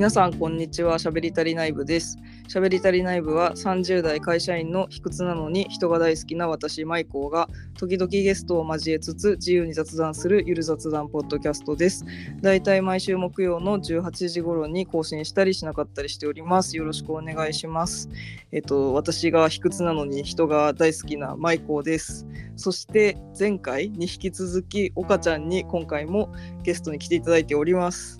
皆さんこんにちは。しゃべりたり内部です。しゃべりたり内部は30代会社員の卑屈なのに人が大好きな私マイコーが時々ゲストを交えつつ自由に雑談するゆる雑談ポッドキャストです。だいたい毎週木曜の18時頃に更新したりしなかったりしております。よろしくお願いします。えっと私が卑屈なのに人が大好きなマイコーです。そして前回に引き続き岡ちゃんに今回もゲストに来ていただいております。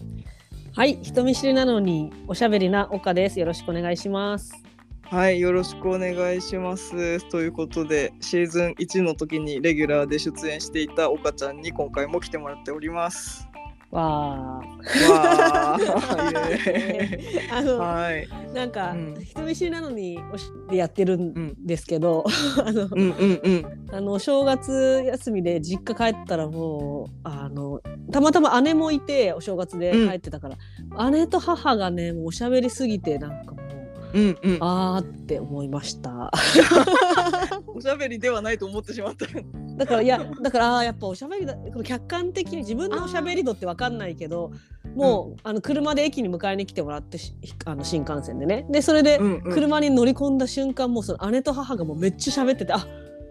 はい、人見知りなのにおしゃべりな岡です。よろしくお願いします。はい、よろしくお願いします。ということで、シーズン1の時にレギュラーで出演していた岡ちゃんに今回も来てもらっております。わあ。あーイの、はい。なんか、うん人見知りなのにおしでやってるんですけど、あの、うんうんうん。あの正月休みで実家帰ったらもうあのたまたま姉もいてお正月で帰ってたから、姉と母がねもうおしゃべりすぎてなんかもううんうん。あーって思いました。おしゃべりではないと思ってしまった。だからいやだからやっぱおしゃべりだこの客観的に自分のおしゃべり度って分かんないけどもう、あの車で駅に迎えに来てもらってしあの新幹線でねでそれでうんうん。車に乗り込んだ瞬間もうその姉と母がもうめっちゃ喋っててあ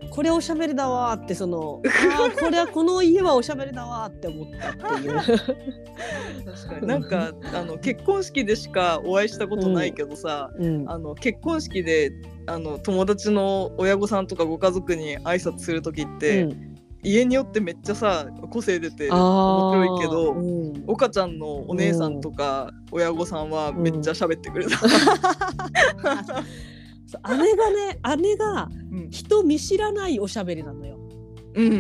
これおしゃべりだわーってその あーこれはこの家はおしゃべりだわーって思ったっていう。確かに。なんかあの結婚式でしかお会いしたことないけどさ、うん。あの結婚式であの友達の親御さんとかご家族に挨拶する時って、うん。家によってめっちゃさ個性出て面白いけどうん。岡ちゃんのお姉さんとか親御さんはめっちゃ喋ってくれた。姉がね 姉がうん人見知らないおしゃべりなのよ。うんうんう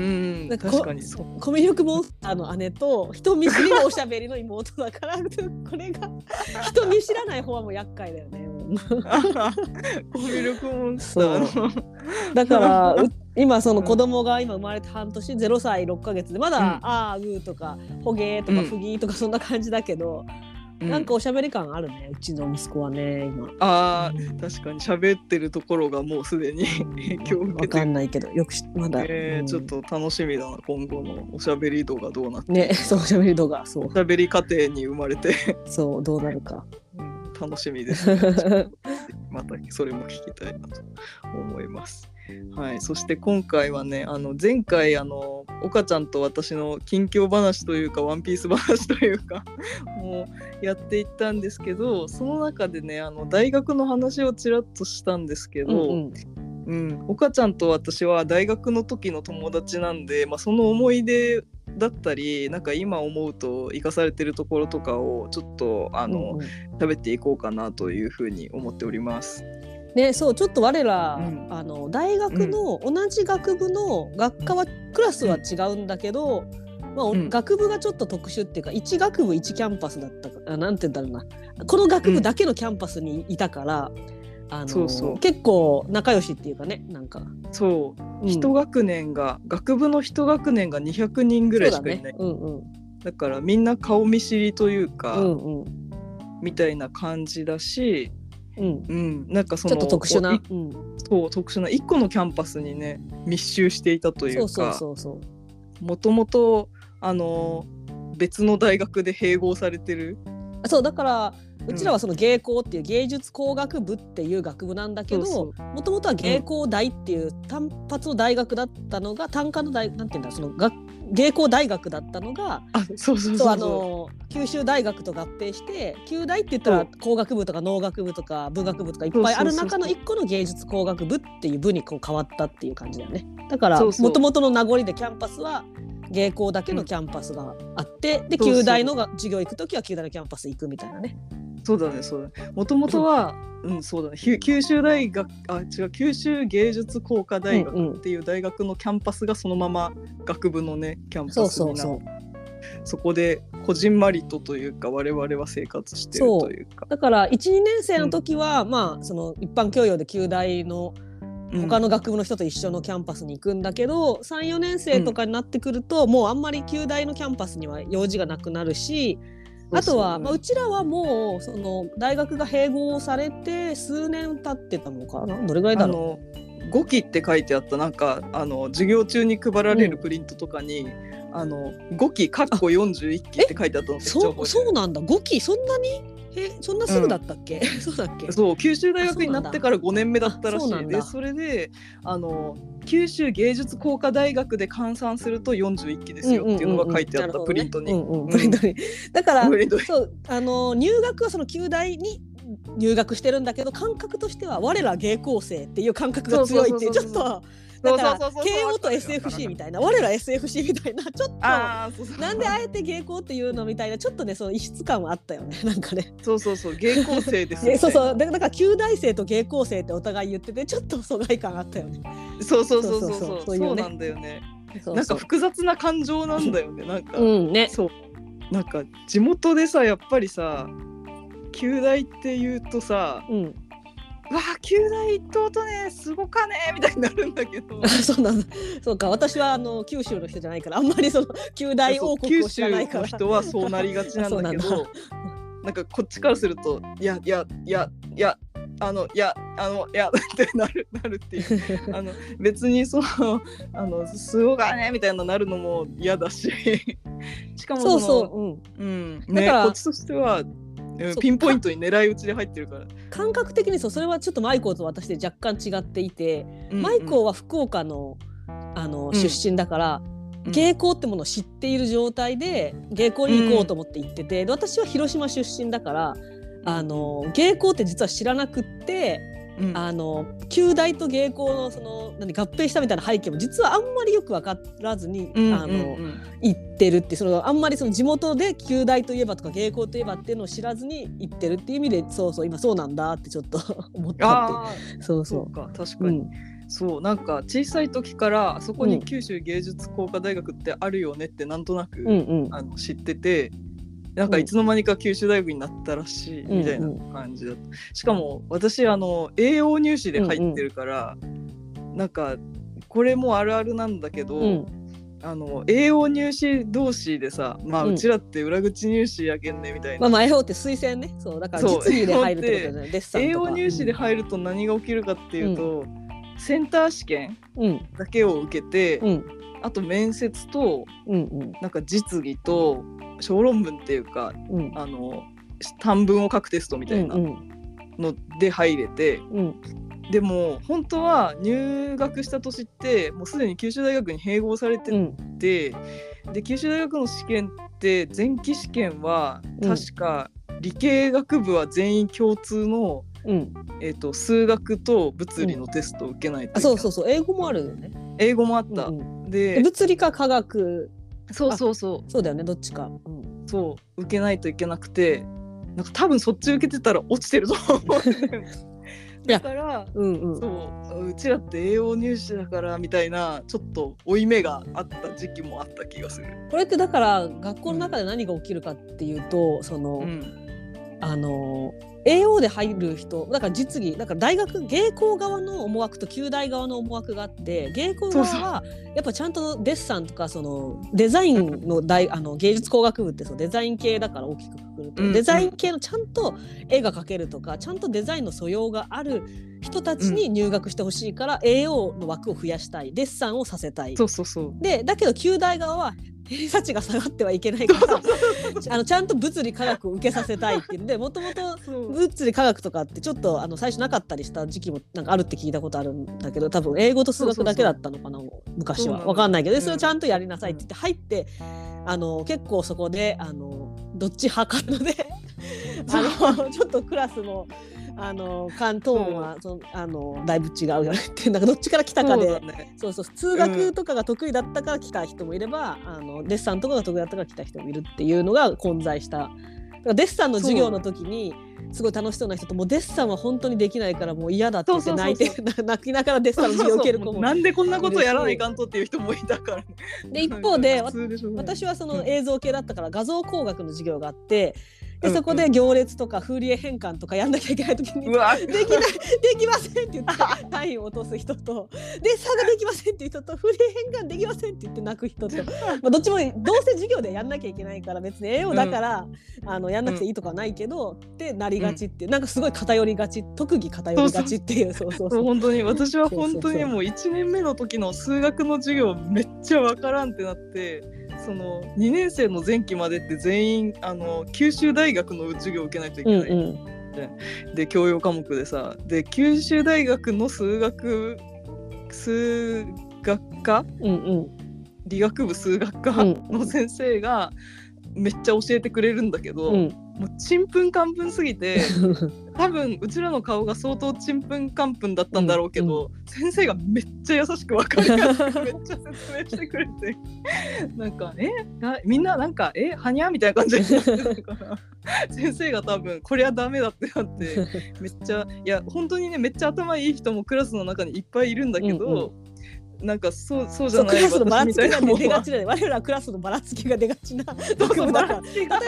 んなんか確かにそう。コミュ力モンスターの姉と人見知りのおしゃべりの妹だから これが人見知らない方はもう厄介だよね。コミュ力モンスターの。だからう今その子供が今生まれて半年0歳6ヶ月でまだ、うんあーうーとかほげーとかうんふぎーとかそんな感じだけど、なんかおしゃべり感あるねうちの息子はね今。あー確かに喋ってるところがもうすでに影響を受けわかてんないけどよくしまだ、うん。えーちょっと楽しみだな今後のおしゃべり度がどうなって、ねそうおしゃべり度がそう。おしゃべり家庭に生まれて、そうどうなるか。うん楽しみです、ね、またそれも聞きたいなと思います。はい、そして今回はねあの前回あの岡ちゃんと私の近況話というかワンピース話というか もうやっていったんですけどその中でねあの大学の話をちらっとしたんですけど、うんうんうん、岡ちゃんと私は大学の時の友達なんで、まあ、その思い出だったりなんか今思うと生かされてるところとかをちょっとあの、うんうん喋っていこうかなというふうに思っております。ねそうちょっと我ら、うん。あの大学の同じ学部の学科はクラスは違うんだけど、まあおうん。学部がちょっと特殊っていうか1学部1キャンパスだったかあなんて言うんだろうな。この学部だけのキャンパスにいたから、あのそうそう。結構仲良しっていうかねなんか、そう、うん。一学年が学部の一学年が200人ぐらいしかいない。ね。うんうん。からみんな顔見知りというか、うんうん。みたいな感じだし、うん。うん、なんかそのちょっと特殊な、いうん、そう特殊な1個のキャンパスにね密集していたというかそうそうそうそう。もともとあの別の大学で併合されてる。あそうだからうちらはその芸工っていう芸術工学部っていう学部なんだけどもともとは芸工大っていう単発の大学だったのが単科の大なんていうんだその学芸工大学だったのが九州大学と合併して九大って言ったら工学部とか農学部とか文学部とかいっぱいある中の一個の芸術工学部っていう部にこう変わったっていう感じだよね。だからもともとの名残でキャンパスは芸工だけのキャンパスがあって、でそうそう九大のが授業行く時は九大のキャンパス行くみたいなね。そうだねそうだね。もともとはうんそうだね。九州大学あ違う九州芸術工科大うんうん学っていう大学のキャンパスがそのまま学部のねキャンパそうスになってそうそう。そこでこじんまりとというか我々は生活してるそうというか。だから12年生の時は、まあその一般教養で九大の他の学部の人と一緒のキャンパスに行くんだけど、34年生とかになってくると、もうあんまり九大のキャンパスには用事がなくなるしあとは、まあ、うちらはもうその大学が併合されて数年経ってたのかな？どれぐらいだろあの5期って書いてあったなんかあの授業中に配られるプリントとかに、あの5期かっこ41期って書いてあったのそうそうなんだ。5期？そんなに？えそんなすぐだったっけ、そうだっけ？そう九州大学になってから5年目だったらしいでそれであの九州芸術工科大学で換算すると41期ですよっていうのが書いてあったプリントに。だから、そうあの入学はその旧大に入学してるんだけど感覚としては我ら芸工生っていう感覚が強いっていう。ちょっとだから慶応と SFC みたいな。我ら SFC みたいな。ちょっとなんであえて芸行っていうのみたいなちょっとねその異質感はあったよね。なんかね。そうそうそう。芸行生ですね。そうそう。だから旧大生と芸行生ってお互い言っててちょっと疎外感あったよね。そうそうそうそうそう。そう、そうなんだよね。なんか複雑な感情なんだよね。なんか、うんね、そう。なんか地元でさやっぱりさ旧大っていうとさ、うん。わあ旧大一等とねすごかね」みたいになるんだけど。あ そうなんだ。そうか私はあの九州の人じゃないからあんまりその旧大王国を知らないから。九州の人はそうなりがちなんだけど。なんかこっちからすると「いやいやいやいやあのいやあのいや」ってなるなるっていう。あの別にそのあのすごかねみたいななるのも嫌だし。しかもそうそう、うん、うん。ねだからこっちとしては、ピンポイントに狙い撃ちで入ってるから、感覚的にそうそれはちょっとマイコーと私で若干違っていて、うんマイコーは福岡のあのうん。出身だから、うん。芸工ってものを知っている状態で芸工に行こうと思って行ってて、で私は広島出身だからあの芸工って実は知らなくってうん。あの旧大と芸工のその何合併したみたいな背景も実はあんまりよく分からずに、うんあの行ってるってそのあんまりその地元で旧大といえばとか芸工といえばっていうのを知らずに行ってるっていう意味でそうそう今そうなんだってちょっと 思ったって。そうそそうか確う。かに、うん。そうなんか小さい時からあそこうん。に九州芸術工科大学ってあるよねってなんとなく、うんうん。あの知っててなんかうん。いつの間にか九州大学になったらしいみたいな感じだった、しかも私あの栄養入試で入ってるから、なんかこれもあるあるなんだけど、うん。あの栄養入試同士でさまあうん。うちらって裏口入試やけんねみたいな、まあまあって推薦ね。そうだから実技で入るってことだよね。栄養入試で入ると何が起きるかっていうと、センター試験うん。だけを受けて、うん。あと面接とうんうん。なんか実技と小論文っていうかうん。あの短文を書くテストみたいなうんので入れて、うん。でも本当は入学した年ってもうすでに九州大学に併合されてうん。て、で九州大学の試験って前期試験はうん。確か理系学部は全員共通の、うん。えー、と数学と物理のテストを受けないといけない、あそうそうそう。英語もあるよね。英語もあった、で物理か科学そうそうそう。そうだよねどっちか。うん。そう。受けないといけなくてなんか多分そっち受けてたら落ちてると思う。んだからうんうん。そう。うちらって栄養入試だからみたいなちょっと負い目があった時期もあった気がする。これってだから学校の中で何が起きるかっていうとその、うん。あの AO で入る人だから実技だから大学芸工側の思惑と旧大側の思惑があって芸工側はやっぱちゃんとデッサンとかそのデザインの大あの芸術工学部ってそうデザイン系だから大きくくくると、うん。デザイン系のちゃんと絵が描けるとかちゃんとデザインの素養がある人たちに入学してほしいから、AO の枠を増やしたいデッサンをさせたい。そうそうそう。でだけど旧大側は偏差値が下がってはいけないからあのちゃんと物理科学を受けさせたいっていうので もともと物理科学とかってちょっとあの最初なかったりした時期もなんかあるって聞いたことあるんだけど多分英語と数学だけだったのかな昔は。そうなのわかんないけどそれをちゃんとやりなさいって言って入ってあの結構そこであのどっち派かのであのちょっとクラスもあの関東はそのあのだいぶ違うよねってなんかどっちから来たかそうでだね。そうそう数学とかが得意だったから来た人もいれば、あのデッサンとかが得意だったから来た人もいるっていうのが混在した。だからデッサンの授業の時にすごい楽しそうな人ともうデッサンは本当にできないからもう嫌だって言って泣いてそう 泣きながらデッサンの授業を受ける子も。そうそうなんでこんなことやらないかんとっていう人もいたからね。で一方で 私はその映像系だったから画像工学の授業があってでうんそこで行列とかフーリエ変換とかやんなきゃいけない時にできないできませんって言って単位を落とす人と。で差ができませんっていう人とフリー変換できませんって言って泣く人と、まあ、どっちもどうせ授業でやんなきゃいけないから別に栄養だから、あのやんなくていいとかないけど、ってなりがちっていう。なんかすごい偏りがち。特技偏りがちっていう。そうそう。そうそう。本当に私は本当にもう1年目の時の数学の授業めっちゃわからんってなってその2年生の前期までって全員あの九州大学の授業を受けないといけない、うん。で教養科目でさで九州大学の数学数学科？うんうん。理学部数学科うん。の先生がめっちゃ教えてくれるんだけど、うん。もうちんぷんかんぷんすぎて 多分うちらの顔が相当ちんぷんかんぷんだったんだろうけど、先生がめっちゃ優しく分かりやすくめっちゃ説明してくれてなんか「えなみんななんかえはにゃ?」みたいな感じになってたから 先生が多分これはダメだってなってめっちゃいや本当にねめっちゃ頭いい人もクラスの中にいっぱいいるんだけど、なんかそうそうじゃないラスのばらつきが出がちだね。我らはクラスのばらつきが出がちなそう学部だから。例えば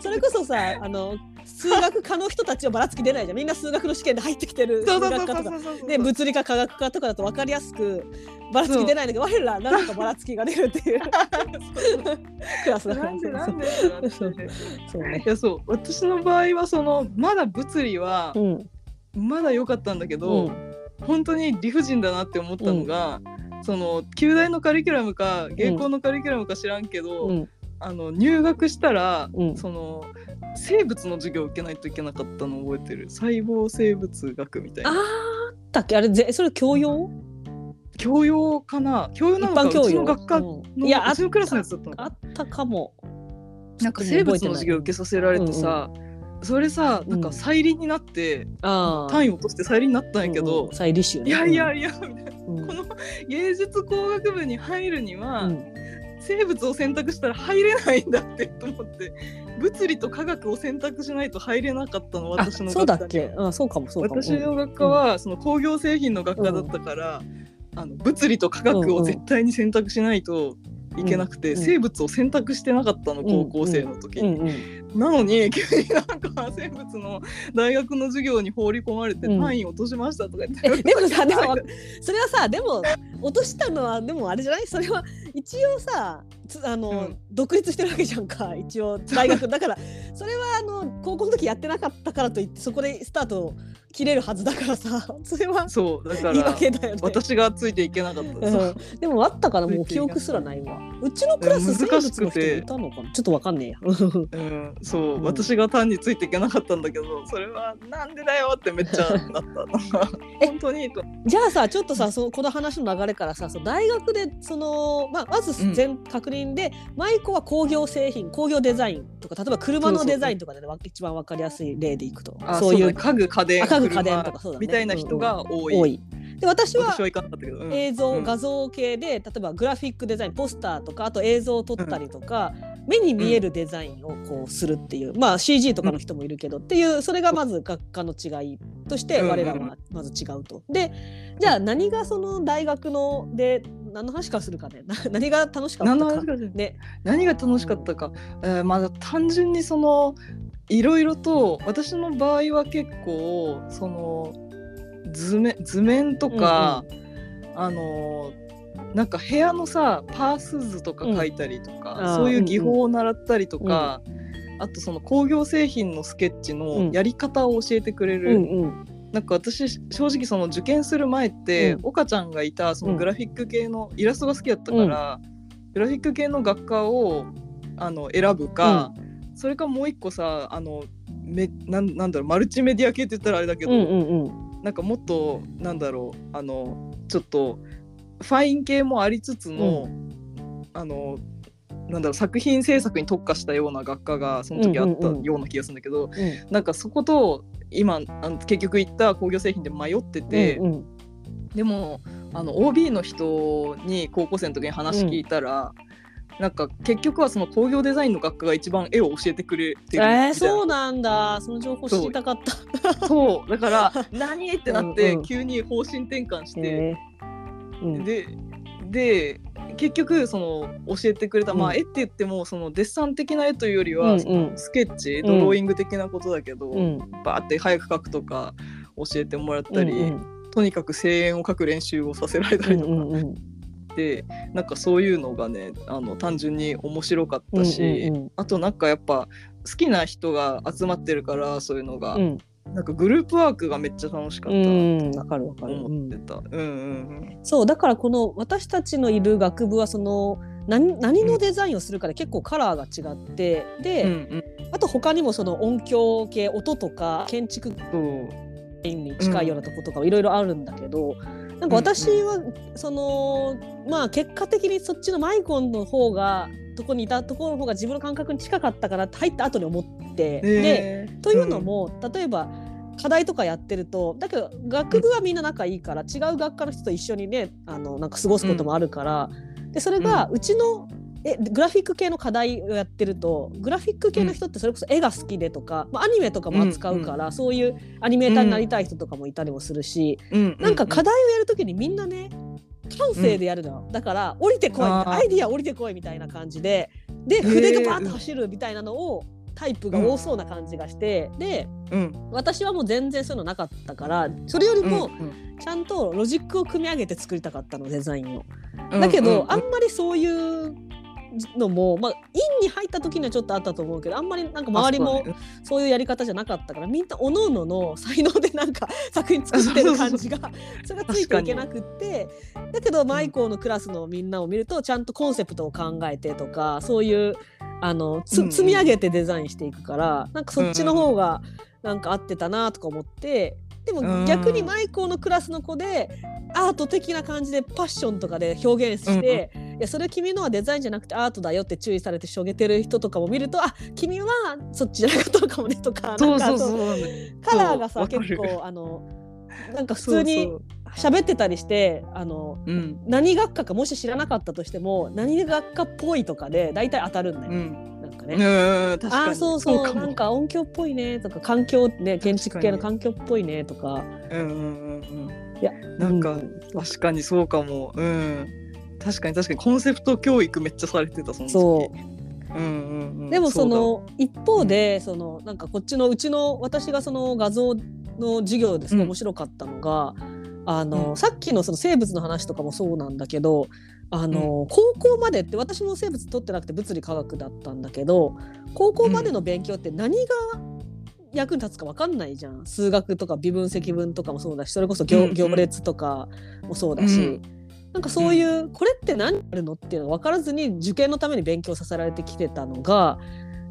それこそさあの数学科の人たちはばらつき出ないじゃん。みんな数学の試験で入ってきてる数学科とか。そうそうそうで物理科科学科とかだと分かりやすくばらつき出ないんだけど我らはなんかばらつきが出るっていう。クラスだから。なんでなんで？そう。ね。いやそう。私の場合はそのまだ物理はうん。まだ良かったんだけうど、ん本当に理不尽だなって思ったのが、その旧大のカリキュラムか芸工のカリキュラムか知らんけど、うん。あの入学したら、うん。その生物の授業を受けないといけなかったのを覚えてる。細胞生物学みたいな。あったっけ？あれぜそれ教養？教養かな？教養一なのか般教養。うちの学科うの、ん。いやうちのクラスのやつだったのあったかも。なんか生物の授業を受けさせられてさ、それさなんか再臨になって、ああ単位落として再臨になったんやけど、再履修ね。いやいやいやみたいな。うん。この芸術工学部に入るには、うん。生物を選択したら入れないんだってと思って物理と科学を選択しないと入れなかったのあ私のそうだっけ？あそうかもそうかも。私の学科はその工業製品の学科だったから、あの物理と科学を絶対に選択しないといけなくて、うんうん。生物を選択してなかったのうん高校生の時。に、うんうん。なのに急になんか生物の大学の授業に放り込まれてうん。単位落としましたとか言って、えでもさでもそれはさでも落としたのはでもあれじゃない？それは一応さつあの、うん。独立してるわけじゃんか一応大学。だからそれはあの高校の時やってなかったからといってそこでスタート切れるはずだからさ それはそうだか言いら訳だよね。私がついていけなかったうん、でもあったからもう記憶すらないわ。うちのクラス生難しくていたのかな？ちょっとわかんねえや。うん、そう、うん。私が単についていけなかったんだけどそれはなんでだよってめっちゃなった え本当にと。じゃあさちょっとさそのこの話の流れからさその大学でその、まあ、まず全確認で、舞子は工業製品工業デザインとか例えば車のデザインとかで、ね、わ一番わかりやすい例でいくと。あそういう家具家電あ家具家電車とかそうだね。みたいな人が多い,、多い。で私は私はいかなかったけど、うん。映像、うん。画像系で例えばグラフィックデザインポスターとかあと映像を撮ったりとか、目に見えるデザインをこうするっていう、まあ CG とかの人もいるけど、っていうそれがまず学科の違いとしてうん。我らはまず違うと。でじゃあ何がその大学ので何の話からするかねな 何が楽しかったか。ね。何が楽しかったか、えーまあ単純にそのいろいろと私の場合は結構その図面図面とか、あのなんか部屋のさパース図とか書いたりとか、そういう技法を習ったりとか、あとその工業製品のスケッチうん。のやり方を教えてくれうる、なんか私正直その受験する前って、うん。岡ちゃんがいたそのグラフィック系の、イラストが好きだったから、グラフィック系の学科をあの選ぶか、それかもう一個さあのめなんなんだろうマルチメディア系って言ったらあれだけど、なんかもっとなんだろうあのちょっとファイン系もありつつの、あのなんだろう作品制作に特化したような学科がその時あったうんうんうんような気がするんだけど、うん。なんかそこと今あの結局言った工業製品で迷ってて、うんうん。でもあの OB の人に高校生の時に話聞いたら、なんか結局はその工業デザインの学科が一番絵を教えてくれてるみえー、そうなんだ。その情報知りたかった。そう。だから 何？ってなってうんうん。急に方針転換して、えーうん。でで結局その教えてくれた、うん。まあ絵って言ってもそのデッサン的な絵というよりは、スケッチドローイング的なことだけど、うん。バーって早く描くとか教えてもらったり、うんとにかく声援を書く練習をさせられたうんりとか、うんうんでなんかそういうのがねあの単純に面白かったし、うんうん。あとなんかやっぱ好きな人が集まってるからそういうのが、うんなんかグループワークがめっちゃ楽しかった。わかるわかる。思ってた。うんうんそうだからこの私たちのいる学部はその何何のデザインをするかで結構カラーが違ってで、うんうん。あと他にもその音響系音とか建築に近いようなとことかいろいろあるんだけど、なんか私はそのまあ結果的にそっちのマイコンの方がとこにいたところの方が自分の感覚に近かったかなって入った後に思って、でえーというのも、例えば課題とかやってるとだけど学部はみんな仲いいから、違う学科の人と一緒にねあのなんか過ごすこともあるから、でそれがうちのえグラフィック系の課題をやってるとグラフィック系の人ってそれこそ絵が好きでとか、まあ、アニメとかも扱うから、そういうアニメーターになりたい人とかもいたりもするし、うんなんか課題をやるときにみんなね感性でやるのよ、だから降りてこいアイディア降りてこいみたいな感じでで筆がバーッと走るみたいなのをタイプが多そうな感じがして、でうん。私はもう全然そういうのなかったからそれよりもうん。ちゃんとロジックを組み上げて作りたかったのデザインを。うん。だけど、うんうんあんまりそういうのも、まあ、院に入った時にはちょっとあったと思うけどあんまりなんか周りもあそういうやり方じゃなかったからみんなおのおのの才能でなんか作品作ってる感じがそれがついていけなくってだけどマイコーのクラスのみんなを見るとちゃんとコンセプトを考えてとかそういうあの積み上げてデザインしていくからなんかそっちの方がなんか合ってたなとか思ってでも逆にマイコーのクラスの子でアート的な感じでパッションとかで表現して、いやそれ君のはデザインじゃなくてアートだよって注意されてしょげてる人とかも見るとあ君はそっちじゃなかったのかもねとかそうなんかそうそうカラーがさ結構あのなんか普通に喋ってたりしてあのそううん。何学科かもし知らなかったとしても何学科っぽいとかで大体当たるんだよ、うん。なんかね。うん確かに。あーそうそう。なんか音響っぽいねとか環境ね建築系の環境っぽいねとか。うんうんうんうん。いやなんかうん確かにそうかも。うん確かに確かに。コンセプト教育めっちゃされてたその時。そう。うんうんうん。でもそうの一方でそのなんかこっちのうちの私がその画像の授業ですごい面白かったのが、あのうん。さっきのその生物の話とかもそうなんだけどあの、高校までって私も生物取ってなくて物理科学だったんだけど高校までの勉強って何が役に立つか分かんないじゃん。数学とか微分積分とかもそうだしそれこそ行,、うんうん行列とかもそうだし。うんなんかそういう、これって何やるのっていうのが分からずに受験のために勉強させられてきてたのが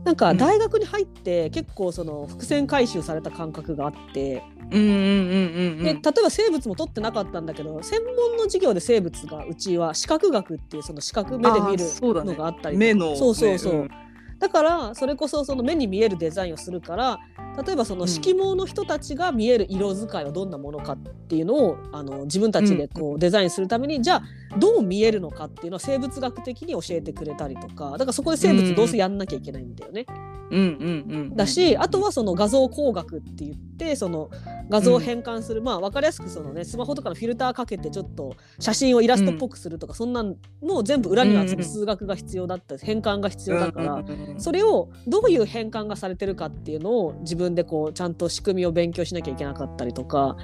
なんかうん。大学に入って結構その伏線回収された感覚があって、うんうんうんうんで例えば生物も取ってなかったんだけど専門の授業で生物がうちは視覚学っていうその視覚目で見るのがあったりとか。目のそうそうそう、ねだからそれこそその目に見えるデザインをするから例えばその色盲の人たちが見える色使いはどんなものかっていうのをあの自分たちでこうデザインするために、じゃあどう見えるのかっていうのは生物学的に教えてくれたりとかだからそこで生物どうせやんなきゃいけないんだよね。うんうんうんうんだしあとはその画像工学って言ってその画像を変換する、まあ分かりやすくそのねスマホとかのフィルターかけてちょっと写真をイラストっぽくするとか、そんなんの全部裏にはその数学が必要だったり変換が必要だから。うん。うんうんそれをどういう変換がされてるかっていうのを自分でこうちゃんと仕組みを勉強しなきゃいけなかったりとか。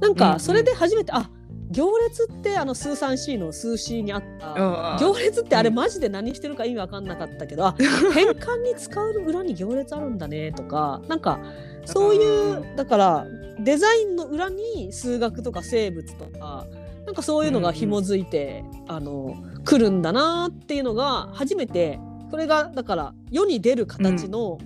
なんうんうん。かそれで初めて、あ行列ってあの数 3C の数 C にあった。行列ってあれマジで何してるか意味わかんなかったけど、あ 変換に使う裏に行列あるんだねとかなんかそういううだからデザインの裏に数学とか生物とかなんかそういうのが紐づいて、あの来るんだなっていうのが初めてこれがだから世に出る形の,、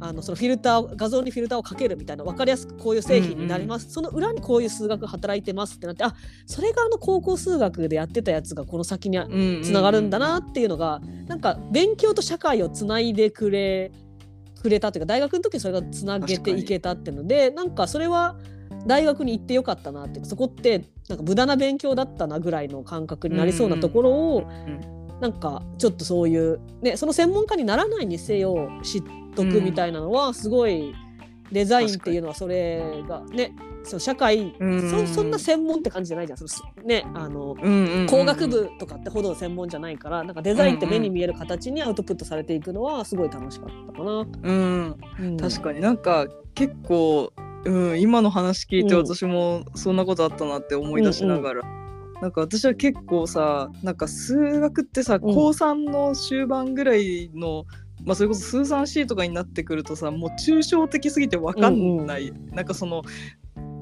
あのそのフィルター画像にフィルターをかけるみたいな分かりやすくこういう製品になります、その裏にこういう数学働いてますってなってあそれがあの高校数学でやってたやつがこの先にあつながるんだなっていうのがなんか勉強と社会をつないでくれくれたというか大学の時にそれがつなげていけたっていうのでなんかそれは大学に行ってよかったなってそこってなんか無駄な勉強だったなぐらいの感覚になりそうなところを、なんかちょっとそういう、ね、その専門家にならないにせよ知っとくみたいなのはすごいデザインっていうのはそれがねその社会うん。そそんな専門って感じじゃないじゃん。そのねあのうんうんうん。工学部とかってほど専門じゃないからなんかデザインって目に見える形にアウトプットされていくのはすごい楽しかったかな。うん。うん。確かに。なんか結構、うん、今の話聞いてうん。私もそんなことあったなって思い出しながら、なんか私は結構さなんか数学ってさ、高3の終盤ぐらいのまあそれこそ数 3C とかになってくるとさもう抽象的すぎて分かんない、なんかその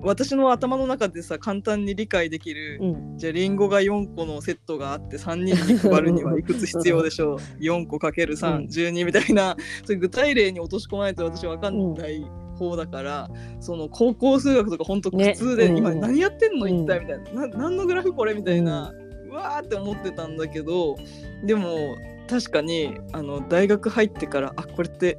私の頭の中でさ簡単に理解できる、うん。じゃあリンゴが4個のセットがあって3人に配るにはいくつ必要でしょう。4個かけるうん。312みたいなそういう具体例に落とし込まないと私わかんない方だから、その高校数学とか本当苦痛で、ね今うん。何やってんの一体みたいな、な何のグラフこれみたいな、うわーって思ってたんだけどでも確かにあの大学入ってからあこれって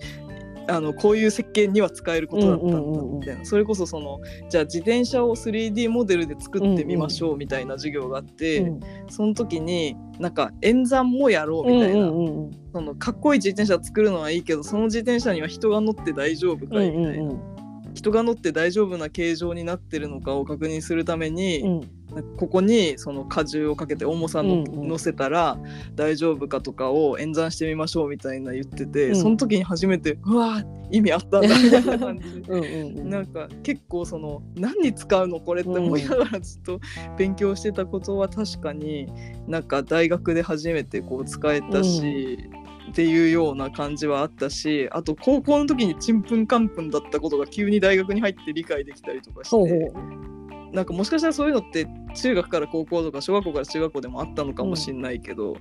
あのこういう設計には使えることだったんだうんうんうんうん。みたいなそれこそそのじゃあ自転車を 3D モデルで作ってみましょうみたいな授業があって、うんその時になんか演算もやろうみたいな、うんうんうん。そのかっこいい自転車作るのはいいけどその自転車には人が乗って大丈夫かいみたいな、人が乗って大丈夫な形状になってるのかを確認するために、うん。ここにその荷重をかけて重さの、乗せたら大丈夫かとかを演算してみましょうみたいな言ってて、うん。その時に初めてうわ意味あったんだみたいな。感じでううん。なんか結構その何に使うのこれって思いながらずっと勉強してたことは確かになんか大学で初めてこう使えたし、っていうような感じはあったしあと高校の時にちんぷんかんぷんだったことが急に大学に入って理解できたりとかして。ほなんかもしかしたらそういうのって中学から高校とか小学校から中学校でもあったのかもしれないけど、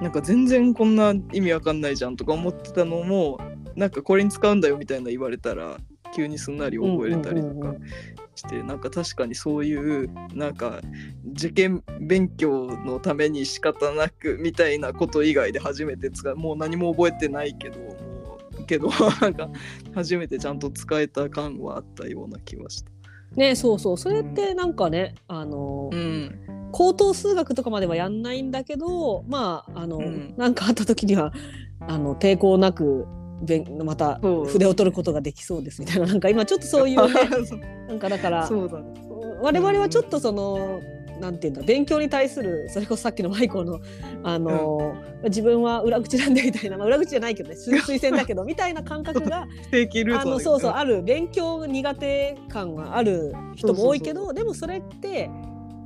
なんか全然こんな意味わかんないじゃんとか思ってたのもなんかこれに使うんだよみたいな言われたら急にすんなり覚えれたりとかうんうんうんして、なんか確かにそういうなんか受験勉強のために仕方なくみたいなこと以外で初めて使うもう何も覚えてないけどもうけど なんか初めてちゃんと使えた感はあったような気はした。ねそうそう。それってなんかねあのうん。高等数学とかまではやんないんだけどまああの、うん。なんかあった時にはあの抵抗なくまた筆を取ることができそうですみたいな。なんか今ちょっとそういうね なんかだから。我々はちょっとその、なんていうんだ勉強に対するそれこそさっきのマイコのあの、自分は裏口なんでみたいな、まあ、裏口じゃないけどね推推薦だけどみたいな感覚が あトのそうそうある勉強苦手感がある人も多いけどでもそれって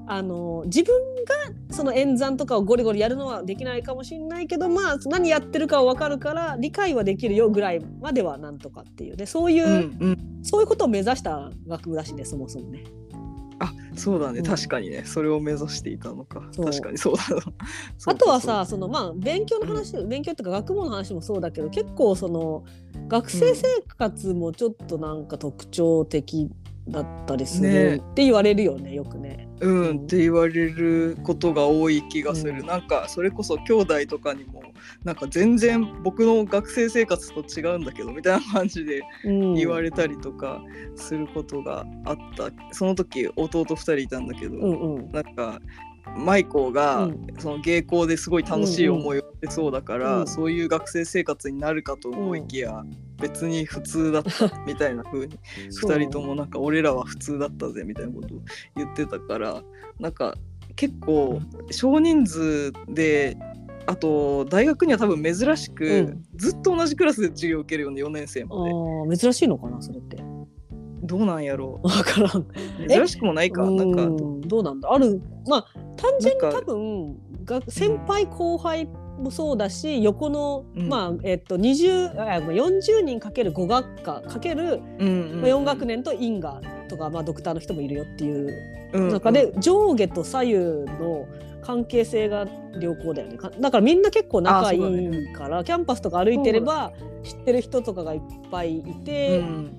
あの自分がその演算とかをゴリゴリやるのはできないかもしれないけどまあ何やってるかは分かるから理解はできるよぐらいまではなんとかっていうね。そういう、うんうん、そういうことを目指した学部だしねそもそもね。あそうだね、うん。確かにね。それを目指していたのか。確かに。そうだな。あとはさそのまあ勉強の話、勉強っていうか学問の話もそうだけど結構その学生生活もちょっとなんか特徴的だったりすね。るって言われるよねよくね。うんって言われることが多い気がする、うん。なんかそれこそ兄弟とかにもなんか全然僕の学生生活と違うんだけどみたいな感じでうん、言われたりとかすることがあった、その時弟2人いたんだけど、うんうん。なんかマイコが、うん。その芸校ですごい楽しい思いをしてそうだから、うん。そういう学生生活になるかと思いきや、別に普通だったみたいな風にそう。2人ともなんか俺らは普通だったぜみたいなことを言ってたからなんか結構少人数であと大学には多分珍しく、うん。ずっと同じクラスで授業を受けるような4年生まで。珍しいのかなそれって。どうなんやろわからん。う珍しくもないか。なんかうん。どうなんだ？ある。まあ単純に多分が先輩後輩もそうだし横の、うん。まあえっと20あ40人かける5学科かけるうんうんまあ、4学年と因果とか、まあ、ドクターの人もいるよっていううん中で、上下と左右の関係性が良好だよね。かだからみんな結構仲いいから、キャンパスとか歩いてれば知ってる人とかがいっぱいいて、うん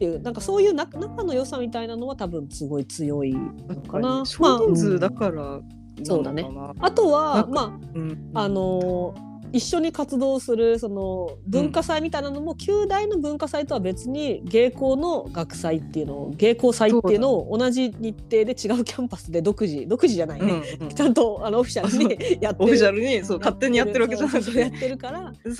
っていうなんかそういうな仲の良さみたいなのは多分すごい強いのかな。少人数だまからなのかな、そうだね。あ、あとはまうんああのー一緒に活動するその文化祭みたいなのも、旧大の文化祭とは別に芸校の学祭っていうのを芸校祭っていうのを同じ日程で違うキャンパスで独自独自じゃないね、うんうん。ちゃんとあのオフィシャルに やってる。オフィシャルにそう勝手にやってるわけじゃなくそうそうやてってるから。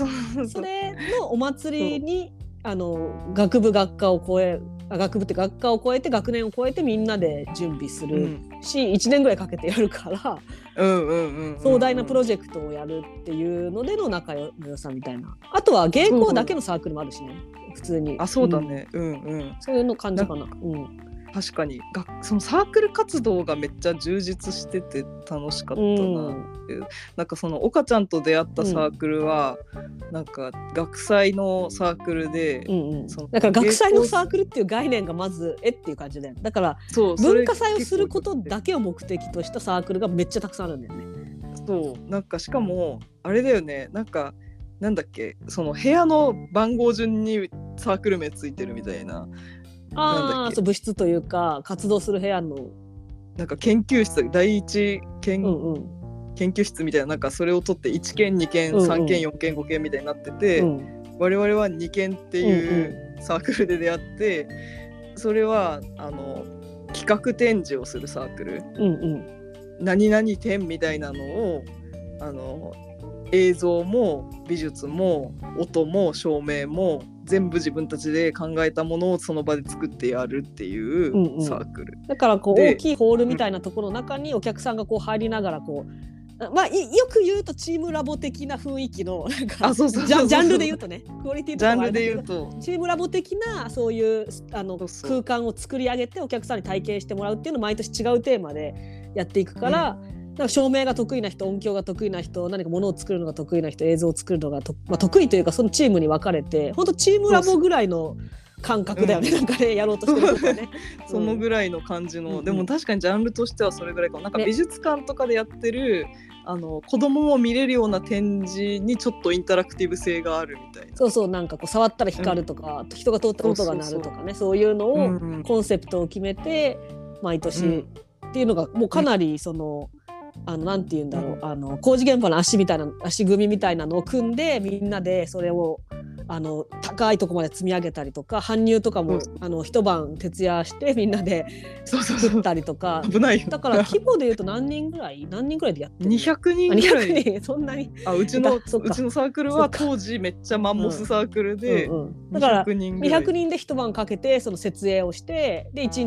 それのお祭りにあの学部学科を超えあ学部って学科を超えて学年を超えてみんなで準備するうん。し、1年ぐらいかけてやるからうんうんうんうん壮大なプロジェクトをやるっていうのでの仲良さみたいな。あとは芸校だけのサークルもあるしね普通に。あそうだ、ねうん。うんうん。そういうの感じかな。うん確かに。がそのサークル活動がめっちゃ充実してて楽しかったなっていう、なんかその岡ちゃんと出会ったサークルは、なんか学祭のサークルで、うんうん。そのだから学祭のサークルっていう概念がまずえっていう感じだよね。だから文化祭をすることだけを目的としたサークルがめっちゃたくさんあるんだよね。そう。なんかしかもあれだよね。なんかなんだっけ。その部屋の番号順にサークル名ついてるみたいなああそう部室というか活動する部屋の、なんか研究室第一研,、うんうん。研究室みたいななんかそれを取って1件2件うんうん。3件4件5件みたいになってて、うん。我々は2件っていうサークルで出会って、それはあの企画展示をするサークル。うんうん。何々展みたいなのをあの映像も美術も音も照明も全部自分たちで考えたものをその場で作ってやるっていうんううん。サークル。だからこうで大きいホールみたいなところの中にお客さんがこう入りながらこうまあいよく言うとチームラボ的な雰囲気のなんかジャンルで言うとねクオリティとかジャンルで言うと。チームラボ的なそういうあの空間を作り上げてお客さんに体験してもらうっていうのを毎年違うテーマでやっていくから、なんか照明が得意な人音響が得意な人何かものを作るのが得意な人映像を作るのがと、まあ、得意というかそのチームに分かれて本当チームラボぐらいの感覚だよね、なんかねやろうとしてることはね。そのぐらいの感じの、うん。でも確かにジャンルとしてはそれぐらいかも。なんかね。美術館とかでやってる、あの子供も見れるような展示にちょっとインタラクティブ性があるみたいな。そうそうなんかこう触ったら光るとか、人が通ったら音が鳴るとかねそういうのを、うんうん。コンセプトを決めて毎年、うん。っていうのがもうかなりその、あのなんて言うんだろう、あの工事現場の足みたいな足組みみたいなのを組んでみんなでそれをあの高いとこまで積み上げたりとか搬入とかも、そうあの一晩徹夜してみんなでそうそうそう。作ったりとか。危ないよ。だから規模で言うと何人ぐらい何人ぐらいでやってるの？200人あぐらい。200人。そんなに、あうちのうちのサークルは当時めっちゃマンモスサークルで、うん。うんだから200人ぐらい。200人で一晩かけてその設営をしてで1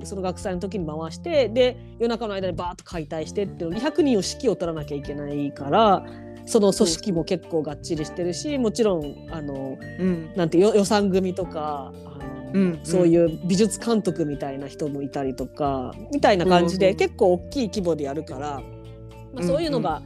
日その学祭の時に回してで夜中の間にバーッと解体してっていうの200人を指揮を取らなきゃいけないからその組織も結構がっちりしてるしもちろんあのうん。なんてよ予算組とかあの、うんそういう美術監督みたいな人もいたりとかみたいな感じで、うん結構大きい規模でやるから、まあ、うん。そういうのが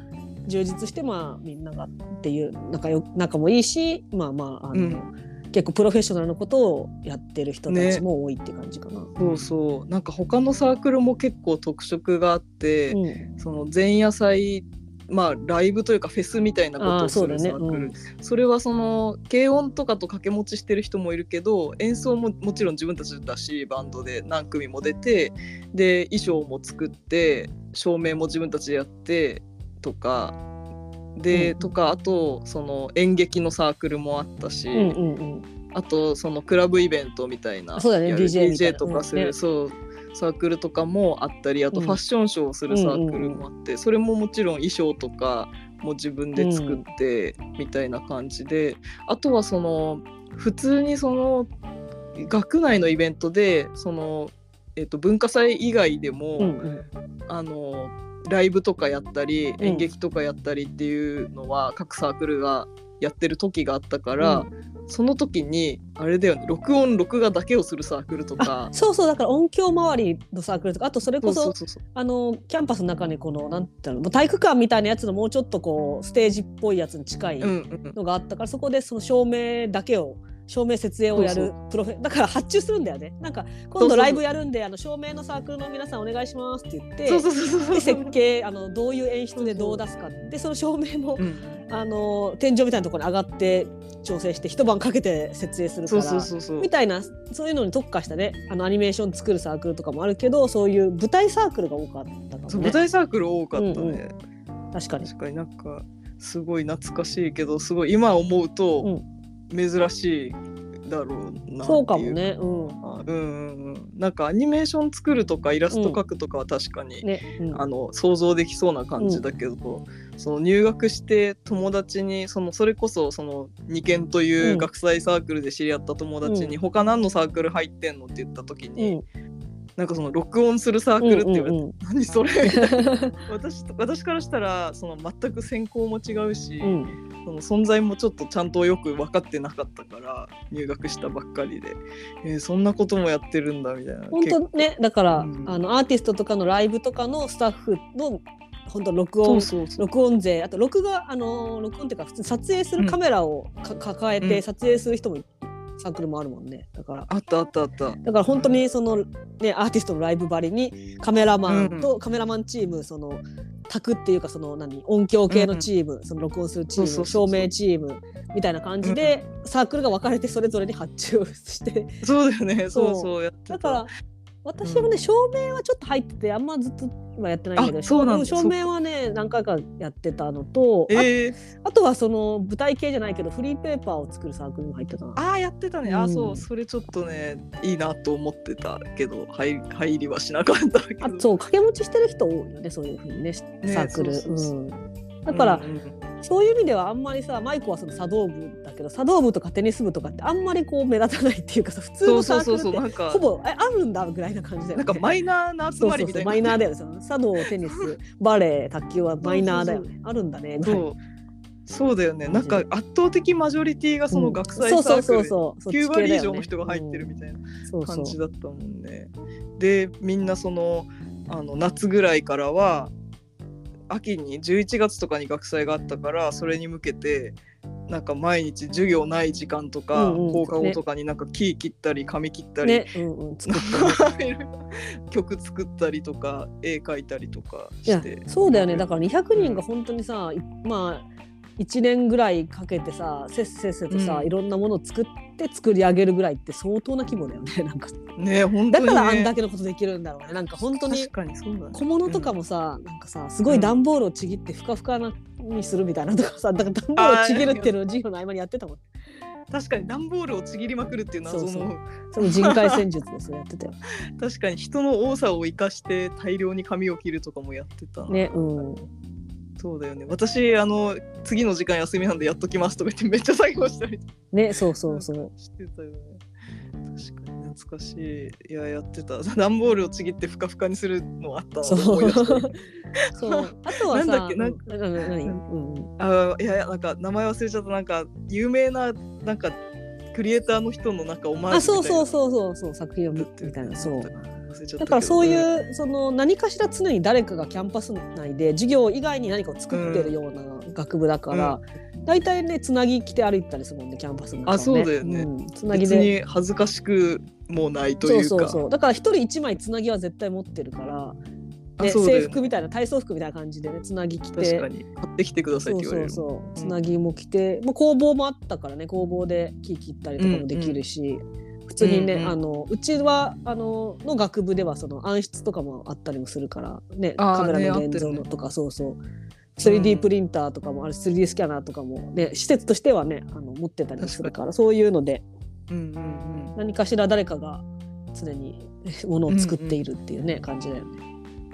充実して、まあみんながっていう仲よ仲もいいしまあまああの、うん結構プロフェッショナルのことをやってる人たちも多いって感じかな。そうそう。なんか他のサークルも結構特色があって、うん。その前夜祭まあライブというかフェスみたいなことをするサークル。そ,、れはその軽音とかと掛け持ちしてる人もいるけど演奏ももちろん自分たちだしバンドで何組も出てで衣装も作って照明も自分たちでやってとかで、うん。とかあとその演劇のサークルもあったし、うんうんうん。あとそのクラブイベントみたいなそうだねやる DJ みたいなとかする、うん。ねそうサークルとかもあったりあとうん。ファッションショーをするサークルもあって、それももちろん衣装とかも自分で作ってみたいな感じで、あとはその普通にその学内のイベントでその、えっと文化祭以外でも、うんうん。あのライブとかやったりん。演劇とかやったりっていうのは各サークルがやってる時があったから、うその時にあれだよね録音録画だけをするサークルとか。そうそうだから音響周りのサークルとかあとそれこそあのキャンパスの中にこのなんていうの体育館みたいなやつのもうちょっとこうステージっぽいやつに近いのがあったから、そこでその照明だけを照明設営をやるプロフェだから発注するんだよね。なんか今度ライブやるんであの照明のサークルの皆さんお願いしますって言ってで設計あのどういう演出でどう出すか。でその照明も、うん。あの天井みたいなところに上がって調整して一晩かけて設営するかそうらそうそうそう。みたいなそういうのに特化したねあのアニメーション作るサークルとかもあるけどそういう舞台サークルが多かったかもね。舞台サークル多かったうんね、確かに。確かになんかすごい懐かしいけどすごい今思うと珍しいだろうなそうかもね。うん。あうん。うん。うんなんかアニメーション作るとかイラスト描くとかは確かに、ね、うん。あの想像できそうな感じだけど、その入学して友達にそのそれこそその二軒といううん学祭サークルで知り合った友達に、う他何のサークル入ってんのって言った時に、うんなんかその録音するサークルって言われて、うんうんうん。何それ？私私からしたらその全く専攻も違うし、うん。その存在もちょっとちゃんとよく分かってなかったから入学したばっかりで、えーそんなこともやってるんだみたいな。本当ねだから、うん。あのアーティストとかのライブとかのスタッフの本当録そ音録音勢あと録画あの録音っていうか普通に撮影するカメラをか、抱えうんて撮影する人もサークルもあるもんね。だから。あったあったあった。だから本当にそのねアーティストのライブばりにカメラマンとカメラマンチームその卓っていうかその何音響系のチーム、その録音するチーム照明チームみたいな感じで、サークルが分かれてそれぞれに発注をして。そうだよね。そうそう。やってた。だから私もね、照明はちょっと入っててあんまずっと今やってないけど照明はね何回かやってたのと、あえー、あとはその舞台系じゃないけどフリーペーパーを作るサークルにも入ってたな。あーやってたね、うんあそう。それちょっとねいいなと思ってたけど入入りはしなかったけど。あそう。掛け持ちしてる人多いよねそういうふうにねサークル。うん。だから、うんうんそういう意味ではあんまりさマイコはその茶道部だけど茶道部とかテニス部とかってあんまりこう目立たないっていうかさ普通のサークルってなんかほぼえあるんだぐらいな感じだよね。なんかマイナーな集まりみたいなマイナーだよね。茶道テニスバレエ卓球はマイナーだよね。あるんだねそう。そうだよね。なんか圧倒的マジョリティがその学祭サークルそうそう9割以上の人が入ってるみたいな感じだったもんね。でみんなそのあの夏ぐらいからは秋に11月とかに学祭があったからそれに向けてなんか毎日授業ない時間とか、うんうん。放課後とかになんか木切ったり紙切ったり、ねうんうん作っ 曲作ったりとか絵描いたりとかして。そうだよね。だから200人が本当にさ、いまあ1年ぐらいかけてさせっせっせとさ、うん。いろんなものを作って作り上げるぐらいって相当な規模だよね なんか。ね本当に、ね、だからあんだけのことできるんだろうね。なんか本当に。小物とかもさ、なんかさすごい段ボールをちぎってふかふかなにするみたいなとかさだから段ボールをちぎるっていうのを授業の合間にやってたもん。確かに段ボールをちぎりまくるっていう謎のそうそう。その人海戦術でそれやってたよ。確かに人の多さを生かして大量に紙を切るとかもやってた。なねうんそうだよね。私あの次の時間休みなんでやっときますとか言って めっちゃ作業したりねそうそうそう。してたよね。確かに懐かしい。いややってた。段ボールをちぎってふかふかにするのあったなそう。そう。あとはさなんだっけ？なんうんなな何うんうん。あいやなんか名前忘れちゃった。なんか有名ななんかクリエイターの人のなんかオマーあそうそうそうそう。そう作品を見みたいなそうだからそううんいうその何かしら常に誰かがキャンパス内で授業以外に何かを作ってるような学部だから、大体ねつなぎ着て歩いたりするもんねキャンパスの中をあそうだよね。うんつなぎ別でに恥ずかしくもないとそいううか。そうそうだから一人一枚つなぎは絶対持ってるから、ね、制服みたいな体操服みたいな感じでねつなぎ着て。確かに。買ってきてくださいっそうそう。て言われるそうつなぎも着て、まあ、工房もあったからね工房で木切ったりとかもできるし、普通にね、うんうんあのうちはあのの学部ではその暗室とかもあったりもするからねカメラのね現像のとか、そうそう。3D プリンターとかもあるし 3D スキャナーとかもね施設としてはねあの持ってたりもするからそういうのでうんうんうん。何かしら誰かが常にものを作っているっていうね、感じだよね。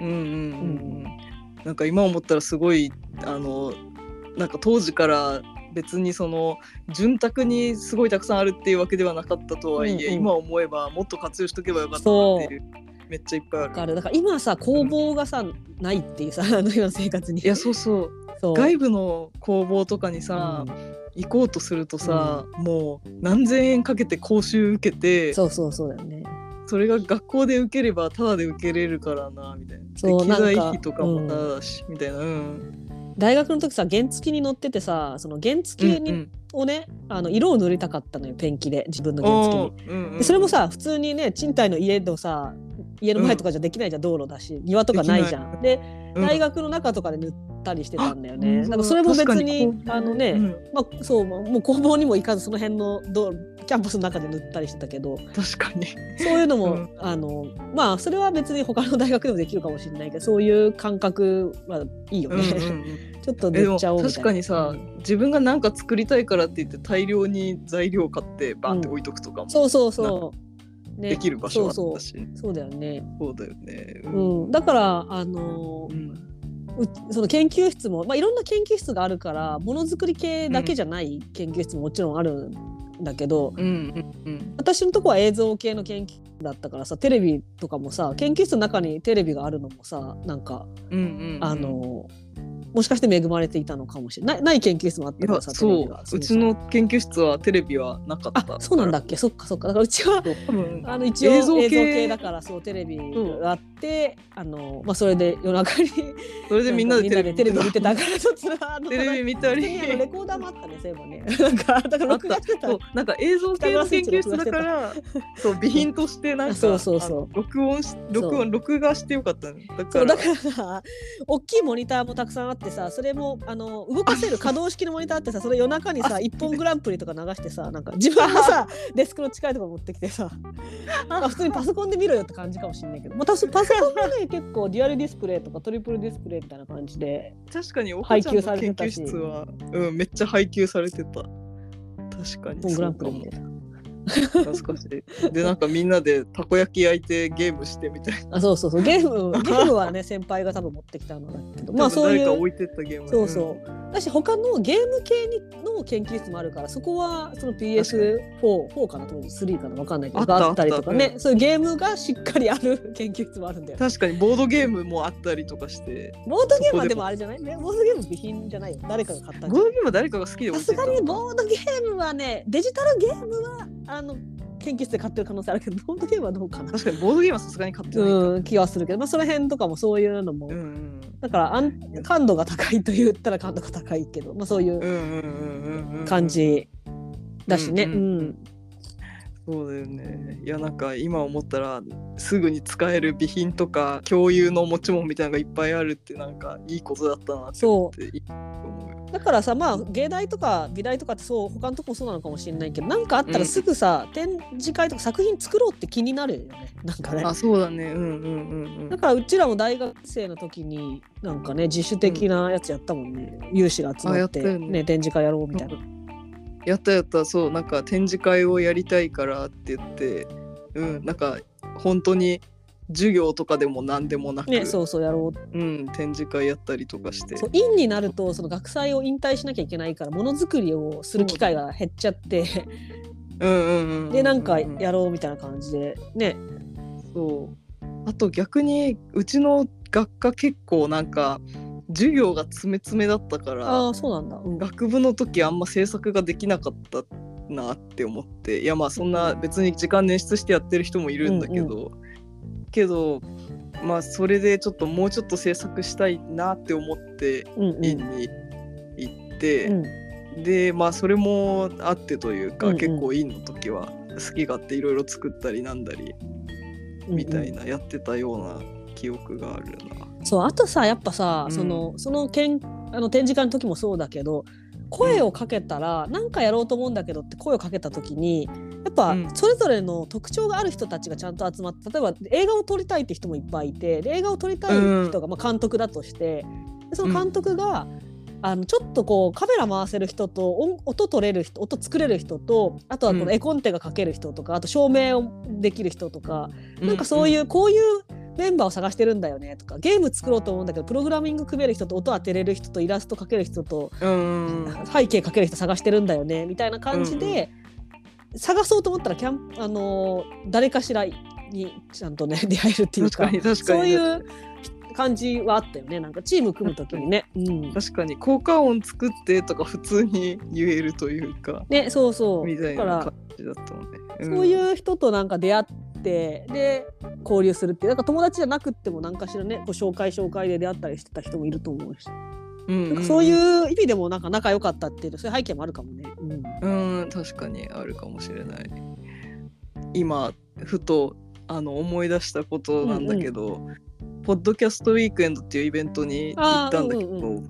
うんうんうん。うん。なんか今思ったらすごいあのなんか当時から別にその潤沢にすごいたくさんあるっていうわけではなかったとはいえ、うんうん今思えばもっと活用しとけばよかったなっていうめっちゃいっぱいある。だから今さ工房がさ、ないっていうさ あの今の生活に。いやそうそう外部の工房とかにさ、行こうとするとさ、もう何千円かけて講習受けてそうそうそうだよね。それが学校で受ければタダで受けれるからなみたいな。そうで機材費とかもタダだし、みたいな。うん。大学の時さ原付に乗っててさその原付に、うんをねあの色を塗りたかったのよペンキで自分のうん、原付に。うんうん。でそれもさ普通にね賃貸の家のさ家の前とかじゃできないじゃん、道路だし庭とかないじゃん。でうん。大学の中とかで塗ったりしてたんだようね。んなんかそれも別ににあのね、うんまあそうもう工房にも行かずその辺の道キャンパスの中で塗ったりしてたけど確かに。そういうのも、うんあのまあそれは別に他の大学でもできるかもしれないけどそういう感覚はいいよね。うんうんうん ちょっと塗っちゃおう。確かにさ、自分が何か作りたいからって言って大量に材料買ってバンって置いとくとかもそうそうそう。ねできる場所はあそうったし、そうそうだよね。そうだよね。うん、だからあのーうんうその研究室も、まあ、いろんな研究室があるからものづくり系だけじゃない研究室ももちろんあるだけどうんうんうん。私のとこは映像系の研究室だったからさテレビとかもさ研究室の中にテレビがあるのもさなんか、うんうんうん。あのもしかして恵まれていたのかもしれない。ない研究室もあっいたからさやそう。うちの研究室はテレビはなかった。あそうなんだっけ。そっかそっか。だからうちはあの一応映像系。系だからそうテレビがあってあの、まあ、それで夜中に それでみんなでテレビテレビ見てたからちょっテレビ見たり。レコーダーもあったねそういえばね。なんかだから録画してた。そう。なんか映像系の研究室だからそう備品としてなんかそうそうそう。録音し録音録画してよかったね。だからそうだからさ大きいモニターもたくさんあってさそれもあの動かせる可動式のモニターってさ それ夜中にさ一本グランプリとか流してさ なんか自分のさデスクの近いところ持ってきてさなんか普通にパソコンで見ろよって感じかもしれないけど、まあ、たパソコンもね結構デュアルディスプレイとかトリプルディスプレイみたいな感じで確かにお配給され研究てたし。室はうんめっちゃ配給されてた。確かにグランプリみたいな。懐かしいでなんかみんなでたこ焼き焼いてゲームしてみたいな。あそうそうそう。ゲームゲームはね先輩が多分持ってきたのだけどまあそういう置いてったゲームね。そうそう。だし他のゲーム系にの研究室もあるからそこはその PS44 かな当時3かなわかんないけどあったがあったりとかね。あった。そういうゲームがしっかりある研究室もあるんだよ。確かにボードゲームもあったりとかして。ボードゲームはでもあれじゃない？ねボードゲーム備品じゃないよ。誰かが買ったボードゲームは誰かが好きでさすがにボードゲームはねデジタルゲームはあの研究室で買ってる可能性あるけどボードゲームはどうかな。確かにボードゲームはさすがに買ってないか。うん気はするけどまあその辺とかもそういうのも、うんうんだからあん感度が高いと言ったら感度が高いけどまあそういう感じだしね。うんううんんそうだよね。いやなんか今思ったらすぐに使える備品とか共有の持ち物みたいなのがいっぱいあるってなんかいいことだったなって思ってだからさまあ芸大とか美大とかってそう他のとこもそうなのかもしれないけどなんかあったらすぐさ、展示会とか作品作ろうって気になるよね。なんかね。あそうだね。うんうんうんうん。だからうちらも大学生の時になんかね自主的なやつやったもんね、有志が集あまって、ね。ね展示会やろうみたいな、やったやったそうなんか展示会をやりたいからって言ってうんなんか本当に授業とかでも何でもなく、ねそうそうやろう。うん、展示会やったりとかして。そう院になるとその学祭を引退しなきゃいけないからものづくりをする機会が減っちゃって。うんうんうんうん。でなんかやろうみたいな感じで。ね。そう。あと逆にうちの学科結構なんか授業が詰め詰めだったかあらあそうなんだ、うん。学部の時あんま制作ができなかったなって思っていやまあそんな別に時間捻出してやってる人もいるんだけど、けどまあそれでちょっともうちょっと制作したいなって思ってうんうん。院に行って、うん。でまあそれもあってというか、うんうん。結構院の時は好き勝手いろいろ作ったりなんだりみたいなやってたような記憶があるな。そうあとさやっぱさ、うん。そのそのけんあの展示会の時もそうだけど声をかけたら何かやろうと思うんだけどって声をかけた時にやっぱうん。それぞれの特徴がある人たちがちゃんと集まって例えば映画を撮りたいって人もいっぱいいてで映画を撮りたい人が、まあ、監督だとしてでその監督が、あのちょっとこうカメラ回せる人と音音取れる人音作れる人とあとはこうん。の絵コンテが描ける人とかあと照明をできる人とか、なんかそうういう、こういうメンバーを探してるんだよねとかゲーム作ろうと思うんだけどプログラミング組める人と音当てれる人とイラスト描ける人と背景描ける人探してるんだよねみたいな感じで、探そうと思ったらキャン、あのー誰かしらにちゃんとね出会えるっていうかそういう感じはあったよねなんかチーム組む時にね。うん。確かに効果音作ってとか普通に言えるというか。ねそうそう。みたいだからな感じだったもんね。そういう人となんか出会ってで交流するってなんか友達じゃなくっても何かしらねこう紹介紹介で出会ったりしてた人もいると思うし、うん、うんそういう意味でもなんか仲良かったっていうそういう背景もあるかもね。うん。うん確かにあるかもしれない。今ふとあの思い出したことなんだけど、ポッドキャストウィークエンドっていうイベントに行ったんだけど、うんう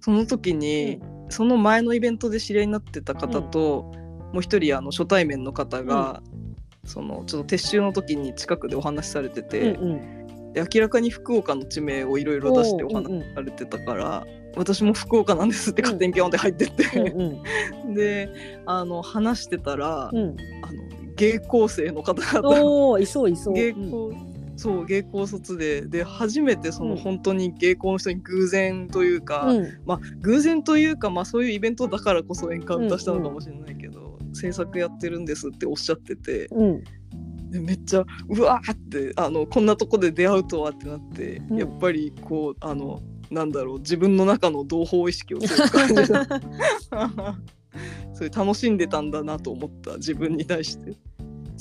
その時に、その前のイベントで知り合いになってた方と、もう一人あの初対面の方が、そのちょっと撤収の時に近くでお話しされてて、うんうん。で明らかに福岡の地名をいろいろ出してお話しされてたから、私も福岡なんですって勝手にピョンって入ってって、うんうん であの話してたら、うん。あの芸高生の方々いそういそう。芸うん。高、そう芸高卒で。で初めてそのうん。本当に芸高の人に偶然というか、うん。まあ偶然というか、まあ、そういうイベントだからこそエンカウンターしたのかもしれないけど、制作やってるんですっておっしゃっててうん。でめっちゃうわーってあのこんなとこで出会うとはってなって、うん。やっぱりこうあのなんだろう自分の中の同胞意識を感じが それ楽しんでたんだなと思った自分に対して。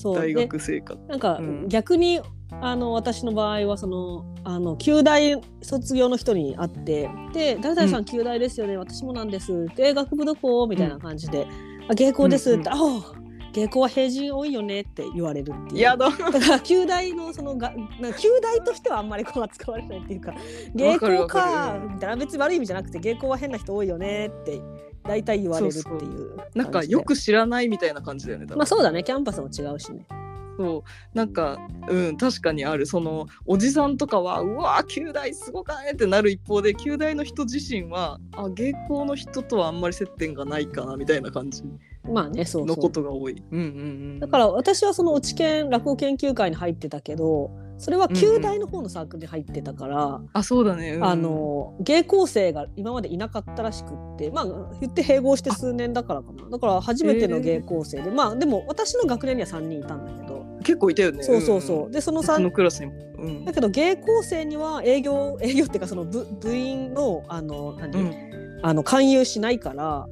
大学生活。なんかうん。逆にあの私の場合はそのあの旧大卒業の人に会ってで「誰々さん旧大ですよね、私もなんです」で「学部どこ?」みたいな感じで「あ芸工です」って「ああ芸工は平人多いよね」って言われるっていう。やだだから旧大のそのが旧大としてはあんまりこう扱われないっていうか芸工わかみたいな別に悪い意味じゃなくて芸工は変な人多いよねって大体言われるっていうなんかよく知らないみたいな感じだよね。まあそうだねキャンパスも違うしねそう。なんかうん確かにある。そのおじさんとかはうわー旧大すごかねってなる一方で旧大の人自身はあ芸工の人とはあんまり接点がないかなみたいな感じまあねそうのことが多い。うんうんうん、だから私はその落ち研落語研究会に入ってたけどそれは旧大の方のサークルに入ってたから、あそうだね、うんあの芸構生が今までいなかったらしくってまあ言って併合して数年だからかな。だから初めての芸構生で、まあでも私の学年には3人いたんだけど、結構いたよね。そうそうそう、ん。でそのうちの3クラスにも。うん。だけど芸構生には営業営業っていうかその部部員のあの何、うん。あの勧誘しないから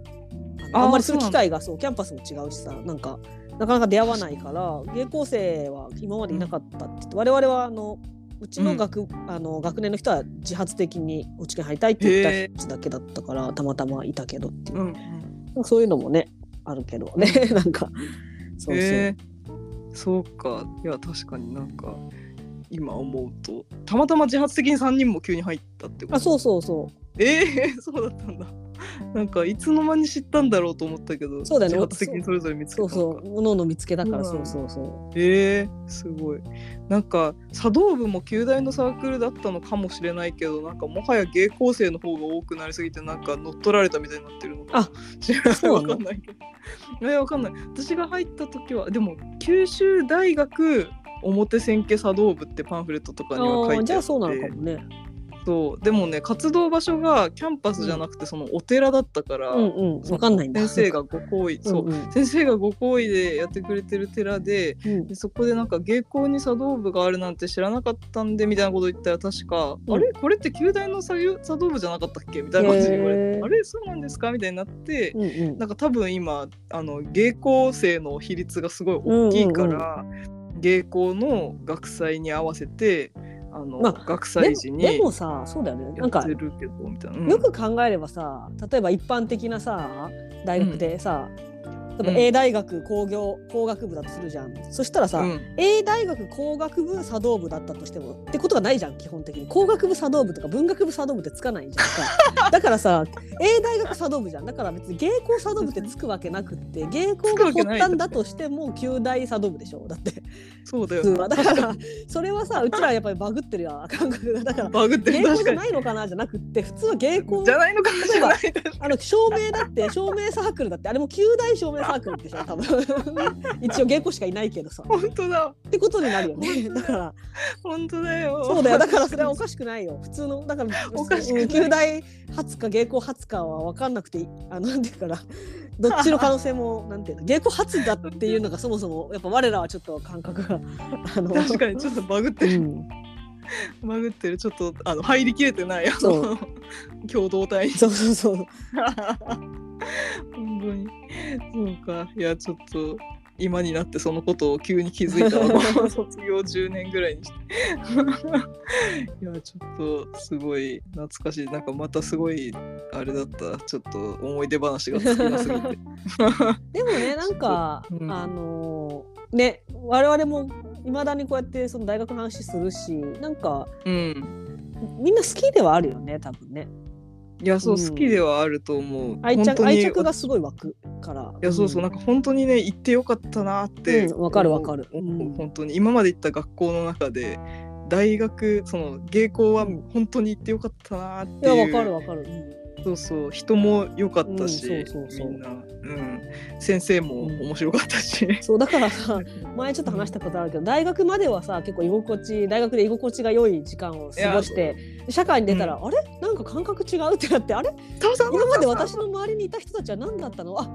あんまりする機会がそうキャンパスも違うしさなんかなかなか出会わないから芸構生は今までいなかったって言って、我々はあのうちの学,、あの学年の人は自発的にお知見入りたいって言った人だけだったからたまたまいたけどっていう、うんうん。そういうのもねあるけどね なんかそうそう、そうか。いや確かになんか今思うとたまたま自発的に3人も急に入ったってこと？あそうそうそう。ええ そうだったんだ なんかいつの間に知ったんだろうと思ったけどそうだよね。自発的にそれぞれ見つけたそうそう。おのおの見つけたからそうなそうんそうそう。えー、すごい。なんか茶道部も旧大のサークルだったのかもしれないけどなんかもはや芸構生の方が多くなりすぎてなんか乗っ取られたみたいになってるのかあ知らない。わかんないけど。えわかんない。私が入った時はでも九州大学表千家茶道部ってパンフレットとかには書いてあって。じゃあそうなのかもねそうでもね活動場所がキャンパスじゃなくてそのお寺だったから、うんうんわかんないんだ。先生がご好意、そううん。うん先生がご好意でやってくれてる寺でうん。でそこでなんか芸工に茶道部があるなんて知らなかったんでみたいなこと言ったら確か、うん。あれ？これって旧大の茶茶道部じゃなかったっけ？みたいな感じで言われへてー。あれ？そうなんですか？みたいになって、うんうん。なんか多分今あの芸工生の比率がすごい大きいから、芸工の学祭に合わせてあの、まあ学で祭時にでもさそうだよねなんかてるけどみたいな。うんよく考えればさ例えば一般的なさ大学でさ、例えばうん。A 大学工業工学部だとするじゃん。そしたらさ、うん。A 大学工学部茶道部だったとしてもってことがないじゃん基本的に。工学部茶道部とか文学部茶道部ってつかないじゃんか。だからさ A 大学茶道部じゃん。だから別に芸工茶道部ってつくわけなくって芸工が発端だとしても旧大茶道部でしょ。だって。そうだよ。普通は。だからそれはさうちらやっぱりバグってるやん。感覚が。だからバグって芸工じゃないのかな？じゃなくって普通は芸工じゃないのかもしれないあの照明だって照明サークルだってあれも旧大照明サークルでしょ多分。一応芸工しかいないけどさ。本当だ。ってことになるよね。だ。から。本当だよ。そうだよ。だからそれは おかしくないよ。普通のだからおかしくない。うん旧大初か芸工初かは分かんなくてあのなんていうかな。どっちの可能性も なんていうの。芸工初だっていうのがそもそもやっぱ我らはちょっと感覚があの確かにちょっとバグってる、うん、バグってる。ちょっとあの入りきれてない。あその共同体に。そうそうそう 本当に。そうか。いやちょっと今になってそのことを急に気づいたの 卒業10年ぐらいにして。いやちょっとすごい懐かしい。なんかまたすごいあれだった。ちょっと思い出話が尽きなすぎて。でもねなんか、う。ん。あのーね我々もいまだにこうやってその大学の話するしなんかうん。みんな好きではあるよね多分ねいやそう、うん好きではあると思う。愛着本当に愛着がすごい湧くから。いやそうそう、なんか本当にね行ってよかったなって。うんわかるわかる。思ううん。本当に。今まで行った学校の中で大学その芸校はうん本当に行ってよかったなっていやわかるわかる、うんそうそう。人も良かったし、うんそうそうそう。みんな、うん、先生も面白かったし、そうだからさ前ちょっと話したことあるけど大学まではさ結構居心地大学で居心地が良い時間を過ごして社会に出たら、あれ？なんか感覚違うってなってあれ？今まで私の周りにいた人たちは何だったの？あ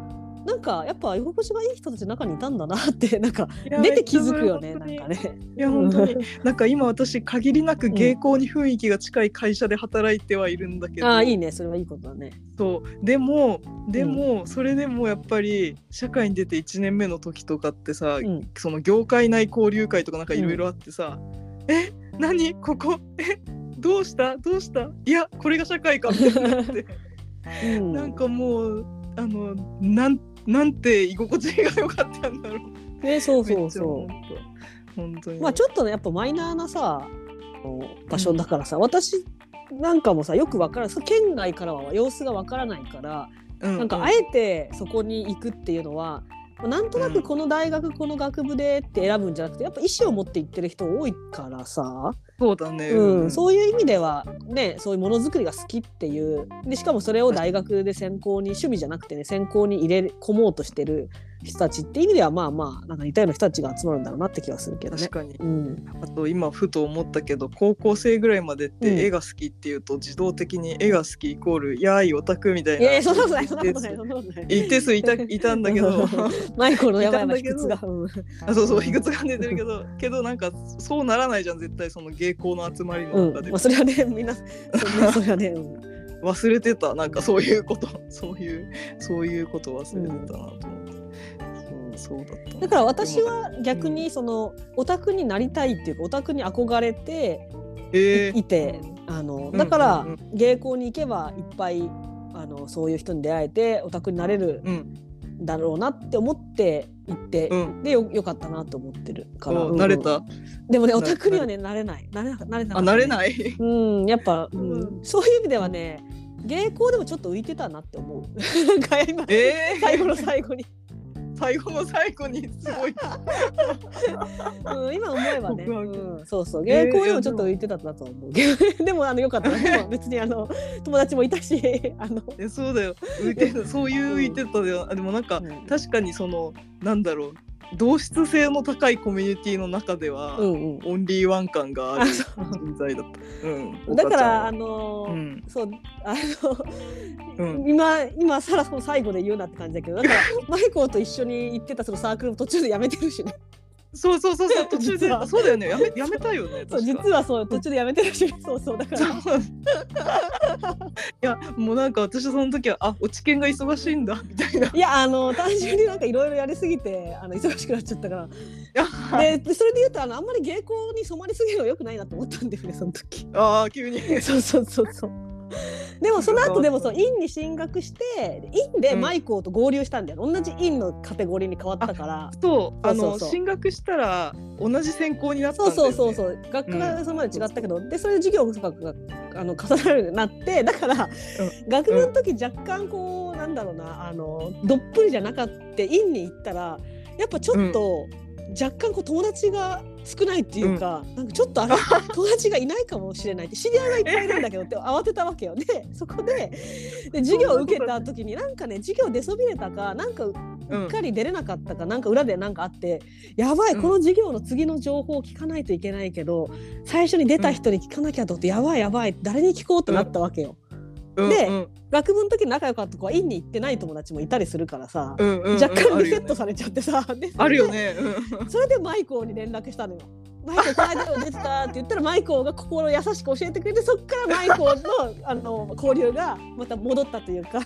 なんかやっぱ居心地がいい人たち中にいたんだなって なんか出て気づくよねなんかね。いや本当に。なんか今私限りなく芸工に雰囲気が近い会社で働いてはいるんだけど、うん、ああいいね。それはいいことだね。そう。でもでも、うん、それでもやっぱり社会に出て1年目の時とかってさ、うん、その業界内交流会とかなんかいろいろあってさ、うん、え何？ここ？えどうした？どうした？いやこれが社会かってなって、うん、なんかもうあのなんなんて居心地が良かったんだろう。ねそうそうそう。本当に。まあちょっとねやっぱマイナーなさ場所だからさ、うん、私なんかもさよくわからない県外からは様子がわからないから、うん、なんかあえてそこに行くっていうのは、なんとなくこの大学、うん、この学部でって選ぶんじゃなくてやっぱ意思を持って行ってる人多いからさ。そうだね、うん、そういう意味ではねそういうものづくりが好きっていう。でしかもそれを大学で専攻に趣味じゃなくてね専攻に入れ込もうとしてる人たちって意味ではまあまあなんか似たような人たちが集まるんだろうなって気はするけどね。確かに、うん、あと今ふと思ったけど高校生ぐらいまでって絵が好きっていうと自動的に絵が好きイコールやーいオタクみたいな。いやそんなことないそんなことないそんなことない。一定数いたいたんだけどマイコのやばいやばい卑屈が。あそうそう卑屈が出てるけどけどなんかそうならないじゃん絶対その芸工の集まりの中で。うんまあ、それはねみんなそそれはね。うん忘れてたなんかそういうことそういうそういうこと忘れてたなと思って。そうだっただ。から私は逆にそのオタクになりたいっていうかオタクに憧れてい,、てあのだから芸校に行けばいっぱいあのそういう人に出会えてオタクになれるだろうなって思って行って、うん、でよよかったなと思ってるから、慣れた。でもねオタクにはねなれない。なれななれなあなれない。うんやっぱ、うん、そういう意味ではね芸校でもちょっと浮いてたなって思う。今、えー、最後の最後に。最後の最後にすごい、うん、今思えばね、うん、そうそう。芸校でもちょっと浮いてたなと思う、えー、でも あのよかった。別にあの友達もいたし あの。えそうだよ。浮いてそういう浮いてたで、うん、でもなんか、うん、確かにそのなんだろう同質性の高いコミュニティの中では、うんうん、オンリーワン感がある存在だった。うん、だからあのーうん、そうあの、うん、今今さらその最後で言うなって感じだけどだからマイコーと一緒に行ってたそのサークルも途中でやめてるしね。そうそうそうそう 途中でそうだよねやめやめたよねそう実はそう途中でやめてるしそうそうだから。いやもうなんか私その時はあ落ち研が忙しいんだみたいな。いやあの単純になんかいろいろやりすぎてあの忙しくなっちゃったから。でそれで言うとあのあんまり芸妓に染まりすぎるのはよくないなと思ったんですねその時。ああ急に。そうそうそうそう でもその後でもそう院に進学して院でマイコーと合流したんだよ、うん、同じ院のカテゴリーに変わったから。そうあの進学したら同じ専攻になったんだよ、ね、そうそうそうそう。学科がそれまで違ったけど、うん、でそれで授業とかがあの重なるようになって だから、うん、学部の時若干こうなんだろうなあのどっぷりじゃなかった院に行ったらやっぱちょっと、若干こう友達が少ないっていうか、うん、なんかちょっとあれ 友達がいないかもしれないって知り合いがいっぱいいるんだけどって 慌てたわけよで そこでで授業を受けた時になんかね授業出そびれたかなんかうっかり出れなかったか、うん、なんか裏で何かあってやばいこの授業の次の情報を聞かないといけないけど最初に出た人に聞かなきゃと思って、やばいやばい誰に聞こうってなったわけよ。で、うんうん、学部の時仲良かった子は院に行ってない友達もいたりするからさ、うんうんうん、若干リセットされちゃってさ、あるよね、それでマイコーに連絡したのよ。マイコーこの間出てたって言ったらマイコーが心優しく教えてくれてそっからマイコーのあの交流がまた戻ったというか。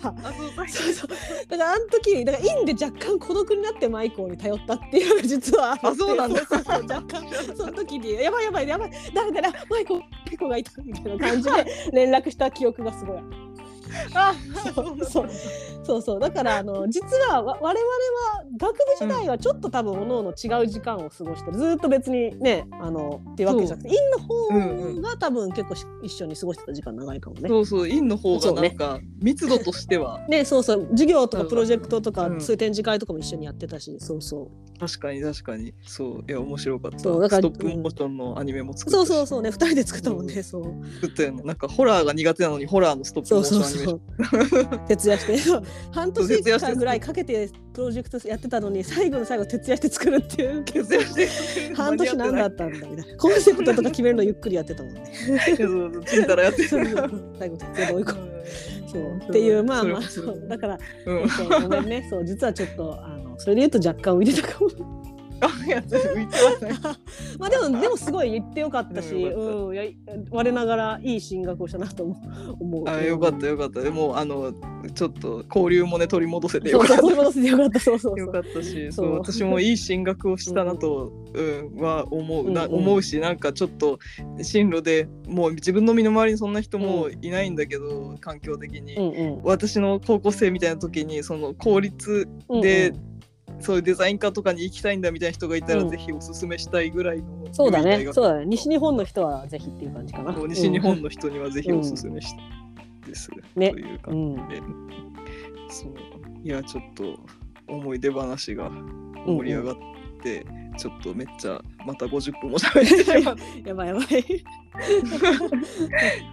そうそう。だからあの時だから院で若干孤独になってマイコーに頼ったっていうのが実はあそうなんだ。そうそう。若干その時にやばいやばいやばい。誰だマイコーマイコーがいたみたいな感じで連絡した記憶がすごいあ そうそう。そうそう。だからあの 実は我々は学部時代はちょっと多分おのおの違う時間を過ごしてる。ずっと別にねあのっていうわけじゃなくて院の方が多分結構一緒に過ごしてた時間長いかもね。そう。そう院の方がなんか密度としては。ねそうそう。授業とかプロジェクトとか、うん、そういう展示会とかも一緒にやってたしそうそう。確かに確かに。そう。いや面白かった。そうだからストップモーションのアニメも作ったそうそうそう。ね二人で作ったもんねそう。作ったよねなんかホラーが苦手なのにホラーのストップモーションアニメ 徹夜して。半年間ぐらいかけてプロジェクトやってたのに最後の最後徹夜して作るっていう徹夜して半年何だったんだみたいな。コンセプトとか決めるのゆっくりやってたもんね。ちんたらやって 最後徹夜で追い込む。そう。っていうまあまあだから、うん。ごめんね。そう実はちょっとあのそれで言うと若干浮いてたかも や浮いてはないまあでもでもすごい言ってよかったしうんや我ながらいい進学をしたなと思うあよかったよかった。でもあのちょっと交流もね取り戻せてよかった。そう取り戻せてよかった。そうそうそう。よかったしそそう。う私もいい進学をしたなと、うんは思う。な、うんうん。思うしなんかちょっと進路でもう自分の身の回りにそんな人もいないんだけど、環境的に、うんうん。私の高校生みたいな時にその公立で、うん。うんそういうデザイン科とかに行きたいんだみたいな人がいたら、うん。ぜひおすすめしたいぐらいのそうだね。そうだね。西日本の人はぜひっていう感じかな。西日本の人にはぜひおすすめしです、ね。というう感ん、じで、そう。いやちょっと思い出話が盛り上がって、ちょっとめっちゃまた50分も喋ってしま やばいやばい。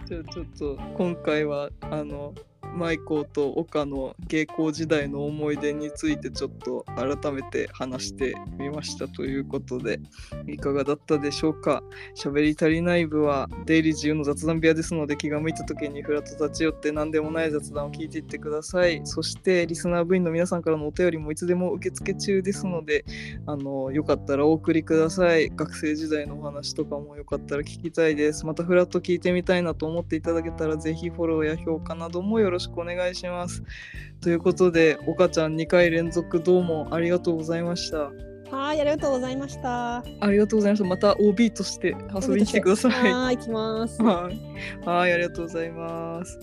じゃあちょっと今回はあのマイコーと岡の芸校時代の思い出についてちょっと改めて話してみましたということでいかがだったでしょうか？喋り足りない部は出入り自由の雑談部屋ですので気が向いた時にフラッと立ち寄って何でもない雑談を聞いていってください。そしてリスナー部員の皆さんからのお便りもいつでも受付中ですのであのよかったらお送りください。学生時代のお話とかもよかったら聞きたいです。またフラッと聞いてみたいなと思っていただけたらぜひフォローや評価などもよろしくお願いします。ということで岡ちゃん2回連続どうもありがとうございました。はいありがとうございました。ありがとうございました。また OB として遊びに来てください。はい行きます。はい。はいありがとうございます